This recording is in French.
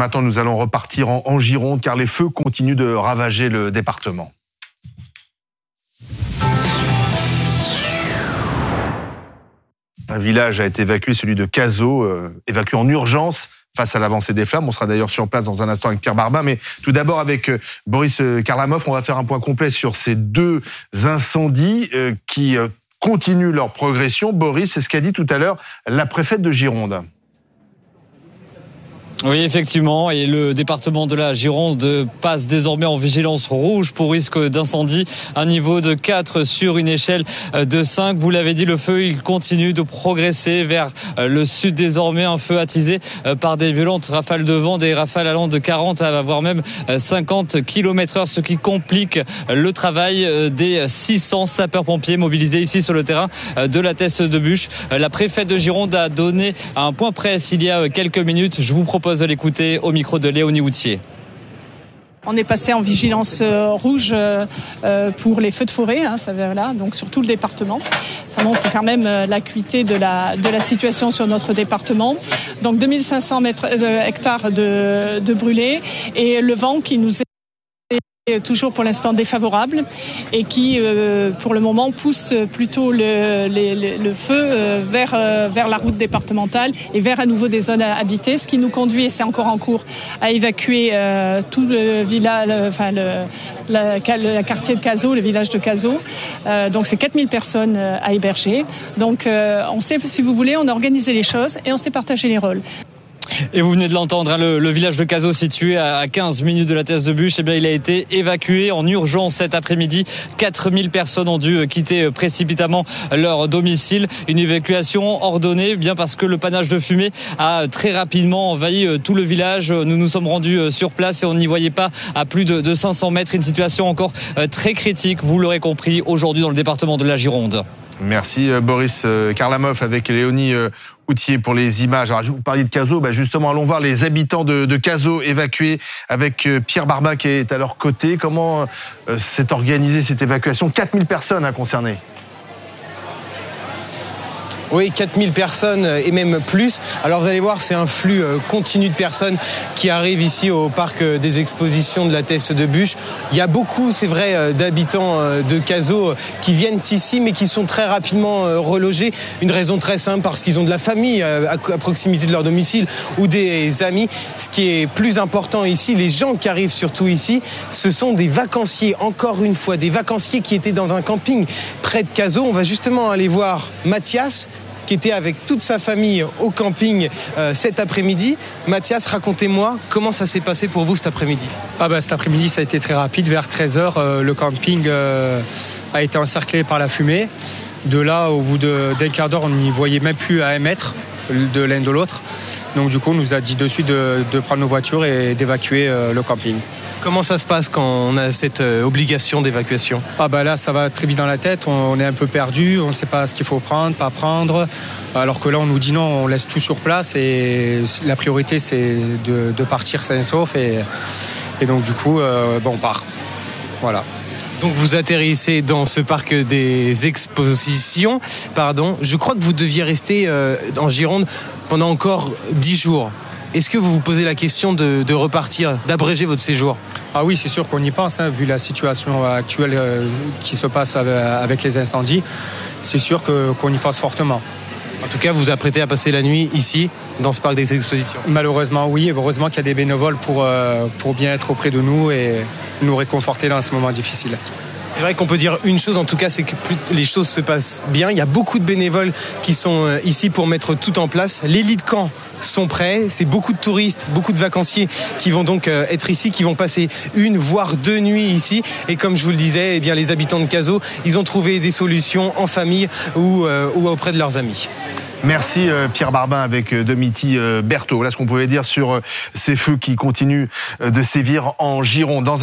Maintenant, nous allons repartir en, Gironde car les feux continuent de ravager le département. Un village a été évacué, celui de Cazaux, euh, évacué en urgence face à l'avancée des flammes. On sera d'ailleurs sur place dans un instant avec Pierre Barbin. Mais tout d'abord avec euh, Boris euh, Karlamov, on va faire un point complet sur ces deux incendies qui continuent leur progression. Boris, c'est ce qu'a dit tout à l'heure la préfète de Gironde. Oui, effectivement. Et le département de la Gironde passe désormais en vigilance rouge pour risque d'incendie. Un niveau de 4 sur une échelle de 5. Vous l'avez dit, le feu, il continue de progresser vers le sud désormais. Un feu attisé par des violentes rafales de vent, des rafales allant de 40 à voire même 50 km heure, ce qui complique le travail des 600 sapeurs-pompiers mobilisés ici sur le terrain de la Teste de Bûche. La préfète de Gironde a donné un point presse il y a quelques minutes. Je vous propose de l'écouter au micro de Léonie Houtier. On est passé en vigilance euh, rouge euh, euh, pour les feux de forêt, hein, donc sur tout le département. Ça montre quand même l'acuité de la, de la situation sur notre département. Donc 2500 mètres, hectares de, de brûlés et le vent qui nous est toujours pour l'instant défavorable et qui, euh, pour le moment, pousse plutôt le, feu euh, vers, euh, vers la route départementale et vers à nouveau des zones habitées, ce qui nous conduit, et c'est encore en cours, à évacuer tout le village, enfin le, quartier de Cazaux, le village de Cazaux. donc c'est 4000 personnes à héberger. Donc on sait, si vous voulez, on a organisé les choses et on sait partager les rôles. Et vous venez de l'entendre, hein, le, village de Cazaux situé à 15 minutes de la thèse de Bûche, eh bien, il a été évacué en urgence cet après-midi. 4000 personnes ont dû quitter précipitamment leur domicile. Une évacuation ordonnée, bien parce que le panache de fumée a très rapidement envahi euh, tout le village. Nous nous sommes rendus euh, sur place et on n'y voyait pas à plus de 500 mètres. Une situation encore euh, très critique, vous l'aurez compris, aujourd'hui dans le département de la Gironde. Merci Boris Karlamov avec Léonie pour les images. Alors, vous parliez de Cazaux, bah justement, allons voir les habitants de, de évacués avec euh, Pierre Barba qui est à leur côté. Comment euh, s'est organisée cette évacuation? 4000 personnes hein, concernées. Oui, 4000 personnes et même plus. Alors vous allez voir, c'est un flux euh, continu de personnes qui arrivent ici au parc euh, des expositions de la Teste de Bûche. Il y a beaucoup, c'est vrai, euh, d'habitants de Cazaux qui viennent ici, mais qui sont très rapidement relogés. Une raison très simple, parce qu'ils ont de la famille à proximité de leur domicile ou des amis. Ce qui est plus important ici, les gens qui arrivent surtout ici, ce sont des vacanciers, encore une fois, des vacanciers qui étaient dans un camping près de Cazaux. On va justement aller voir Mathias, qui était avec toute sa famille au camping euh, cet après-midi. Mathias, racontez-moi comment ça s'est passé pour vous cet après-midi. Ah bah, cet après-midi, ça a été très rapide. Vers 13h, euh, le camping euh, a été encerclé par la fumée. De là, au bout d'un quart d'heure, on n'y voyait même plus à un mètre de l'un de l'autre. Donc du coup, on nous a dit de suite de, prendre nos voitures et d'évacuer le camping. Comment ça se passe quand on a cette obligation d'évacuation? Ah bah là, ça va très vite dans la tête. On est un peu perdu. On ne sait pas ce qu'il faut prendre, pas prendre. Alors que là, on nous dit non, on laisse tout sur place et la priorité, c'est de, partir sain et sauf. Et, donc, du coup, euh, bon, on part. Voilà. Donc vous atterrissez dans ce parc des expositions. Pardon, je crois que vous deviez rester euh, en Gironde pendant encore dix jours. Est-ce que vous vous posez la question de, repartir, d'abréger votre séjour? Ah oui, c'est sûr qu'on y pense, hein, vu la situation actuelle euh, qui se passe avec les incendies. C'est sûr qu'on y pense fortement. En tout cas, vous vous apprêtez à passer la nuit ici, dans ce parc des expositions? Malheureusement, oui. Heureusement qu'il y a des bénévoles pour, euh, pour bien être auprès de nous et nous réconforter dans ce moment difficile. C'est vrai qu'on peut dire une chose, en tout cas, c'est que les choses se passent bien. Il y a beaucoup de bénévoles qui sont euh, ici pour mettre tout en place. Les lits de camp sont prêts. C'est beaucoup de touristes, beaucoup de vacanciers qui vont donc euh, être ici, qui vont passer une voire deux nuits ici. Et comme je vous le disais, eh bien, les habitants de Cazaux, ils ont trouvé des solutions en famille ou, euh, auprès de leurs amis. Merci Pierre Barbin avec Domiti Berthaud. Voilà ce qu'on pouvait dire sur ces feux qui continuent de sévir en Gironde.